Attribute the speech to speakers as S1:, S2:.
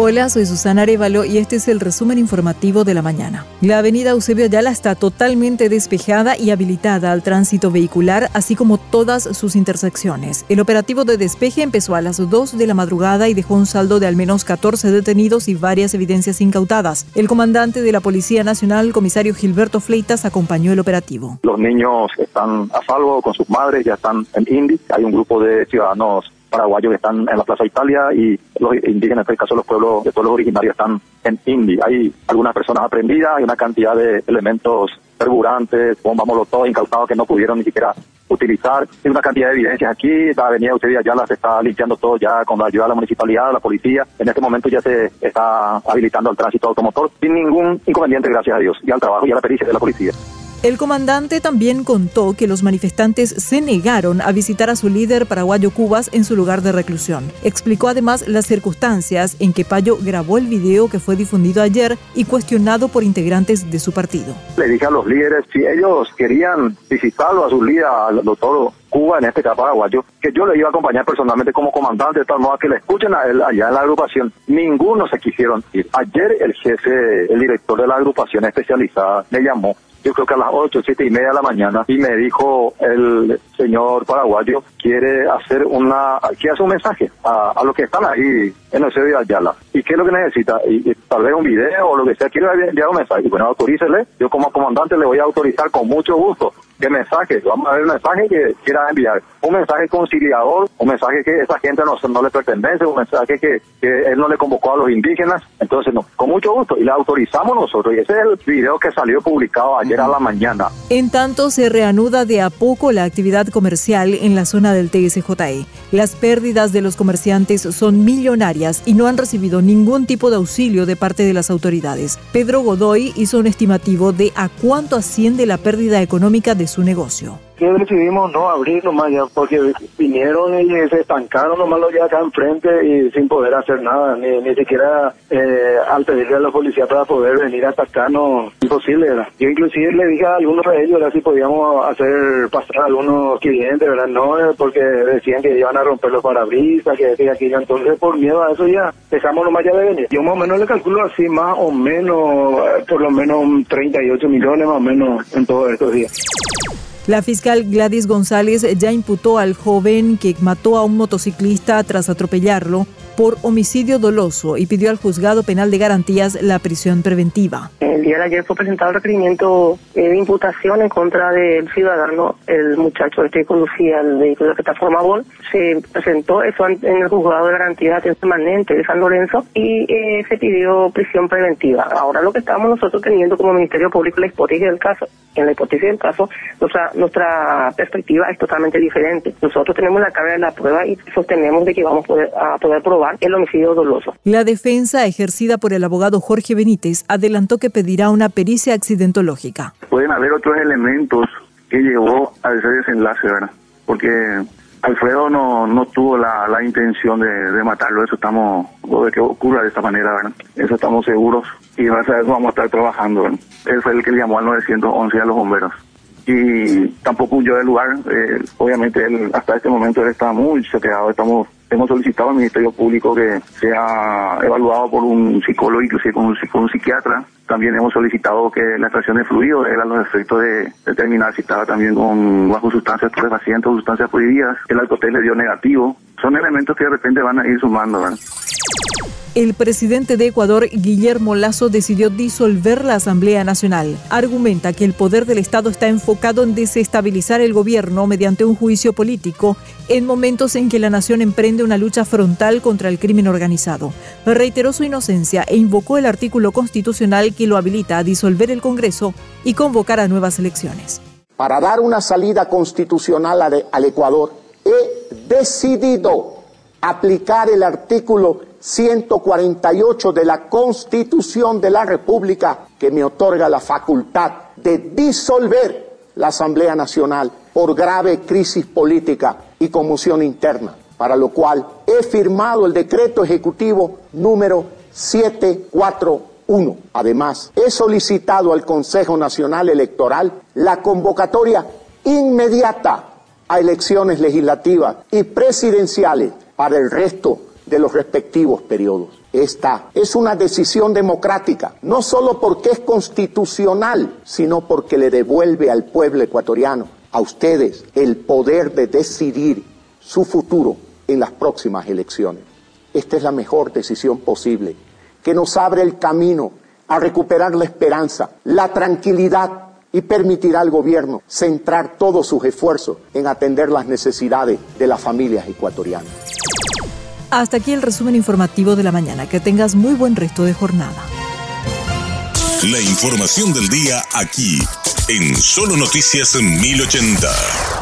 S1: Hola, soy Susana Arevalo y este es el resumen informativo de la mañana. La avenida Eusebio Ayala está totalmente despejada y habilitada al tránsito vehicular, así como todas sus intersecciones. El operativo de despeje empezó a las 2 de la madrugada y dejó un saldo de al menos 14 detenidos y varias evidencias incautadas. El comandante de la Policía Nacional, comisario Gilberto Fleitas, acompañó el operativo.
S2: Los niños están a salvo con sus madres, ya están en Indy. Hay un grupo de ciudadanos paraguayos que están en la Plaza Italia y los indígenas, en este caso los pueblos, de pueblos originarios están en Indy. Hay algunas personas aprendidas, hay una cantidad de elementos carburantes, bombas molotov incautados que no pudieron ni siquiera utilizar. Hay una cantidad de evidencias aquí, la avenida Eusebio ya las está limpiando todo ya con la ayuda de la municipalidad, la policía. En este momento ya se está habilitando el tránsito automotor sin ningún inconveniente, gracias a Dios, y al trabajo y a la pericia de la policía.
S1: El comandante también contó que los manifestantes se negaron a visitar a su líder paraguayo Cubas en su lugar de reclusión. Explicó además las circunstancias en que Payo grabó el video que fue difundido ayer y cuestionado por integrantes de su partido.
S2: Le dije a los líderes si ellos querían visitarlo a su líder, al doctor Cuba, en este caso paraguayo, que yo le iba a acompañar personalmente como comandante, de tal modo que le escuchen a él allá en la agrupación. Ninguno se quisieron ir. Ayer el jefe, el director de la agrupación especializada, me llamó yo creo que a las 8, 7 y media de la mañana, y me dijo el señor paraguayo, quiere hacer una, quiere hacer un mensaje a, a los que están ahí en el de Ayala. ¿Y qué es lo que necesita? Y, tal vez un video o lo que sea, quiere enviar un mensaje. Bueno, autorícele, yo como comandante le voy a autorizar con mucho gusto qué mensaje, vamos a ver el mensaje que quiera enviar, un mensaje conciliador, un mensaje que esa gente no, no le pertenece, un mensaje que, que, él no le convocó a los indígenas, entonces no, con mucho gusto, y le autorizamos nosotros, y ese es el video que salió publicado ayer a la mañana.
S1: En tanto, se reanuda de a poco la actividad comercial en la zona del TSJE. Las pérdidas de los comerciantes son millonarias y no han recibido ningún tipo de auxilio de parte de las autoridades. Pedro Godoy hizo un estimativo de a cuánto asciende la pérdida económica de su negocio
S3: que decidimos no abrir nomás ya, porque vinieron y se estancaron nomás los ya acá enfrente y sin poder hacer nada, ni, ni siquiera eh, al pedirle a la policía para poder venir a atacarnos, imposible era. Yo inclusive le dije a algunos de ellos si podíamos hacer pasar a algunos clientes, ¿verdad? No, eh, porque decían que iban a romper los parabrisas, que decía aquello, entonces por miedo a eso ya dejamos nomás ya de venir. Yo más o menos le calculo así, más o menos, eh, por lo menos 38 millones más o menos en todos estos días.
S1: La fiscal Gladys González ya imputó al joven que mató a un motociclista tras atropellarlo por homicidio doloso y pidió al juzgado penal de garantías la prisión preventiva.
S4: El día de ayer fue presentado el requerimiento de imputación en contra del ciudadano, el muchacho este que conducía el vehículo de plataforma BOL. Se presentó eso en el juzgado de garantías permanente de San Lorenzo y eh, se pidió prisión preventiva. Ahora lo que estamos nosotros teniendo como Ministerio Público la hipótesis del caso, en la hipótesis del caso, nuestra, perspectiva es totalmente diferente. Nosotros tenemos la carga de la prueba y sostenemos de que vamos a poder, probar el homicidio doloso.
S1: La defensa ejercida por el abogado Jorge Benítez adelantó que pedirá una pericia accidentológica.
S5: Pueden haber otros elementos que llevó a ese desenlace, ¿verdad? Porque Alfredo no, no tuvo la, la intención de, de, matarlo, eso estamos, o de que ocurra de esta manera, ¿verdad? Eso estamos seguros y gracias a eso vamos a estar trabajando. ¿verdad? Él fue el que llamó al 911 a los bomberos y tampoco huyó del lugar. Eh, obviamente él hasta este momento él está muy choqueado. Estamos hemos solicitado al Ministerio Público que sea evaluado por un psicólogo, inclusive con un, psiquiatra. También hemos solicitado que la extracción de fluido eran los efectos de determinar si estaba también con bajo sustancias estupefacientes o sustancias prohibidas. El alcohol le dio negativo. Son elementos que de repente van a ir sumando. ¿verdad?
S1: El presidente de Ecuador, Guillermo Lazo, decidió disolver la Asamblea Nacional. Argumenta que el poder del Estado está enfocado en desestabilizar el gobierno mediante un juicio político en momentos en que la nación emprende una lucha frontal contra el crimen organizado. Reiteró su inocencia e invocó el artículo constitucional que lo habilita a disolver el Congreso y convocar a nuevas elecciones.
S6: Para dar una salida constitucional al Ecuador, he decidido aplicar el artículo 148 de la Constitución de la República que me otorga la facultad de disolver la Asamblea Nacional por grave crisis política y conmoción interna, para lo cual he firmado el decreto ejecutivo número 741. Además, he solicitado al Consejo Nacional Electoral la convocatoria inmediata a elecciones legislativas y presidenciales para el resto de los respectivos periodos. Esta es una decisión democrática, no solo porque es constitucional, sino porque le devuelve al pueblo ecuatoriano, a ustedes, el poder de decidir su futuro en las próximas elecciones. Esta es la mejor decisión posible, que nos abre el camino a recuperar la esperanza, la tranquilidad y permitirá al gobierno centrar todos sus esfuerzos en atender las necesidades de las familias ecuatorianas.
S1: Hasta aquí el resumen informativo de la mañana. Que tengas muy buen resto de jornada.
S7: La información del día aquí, en Solo Noticias 1080.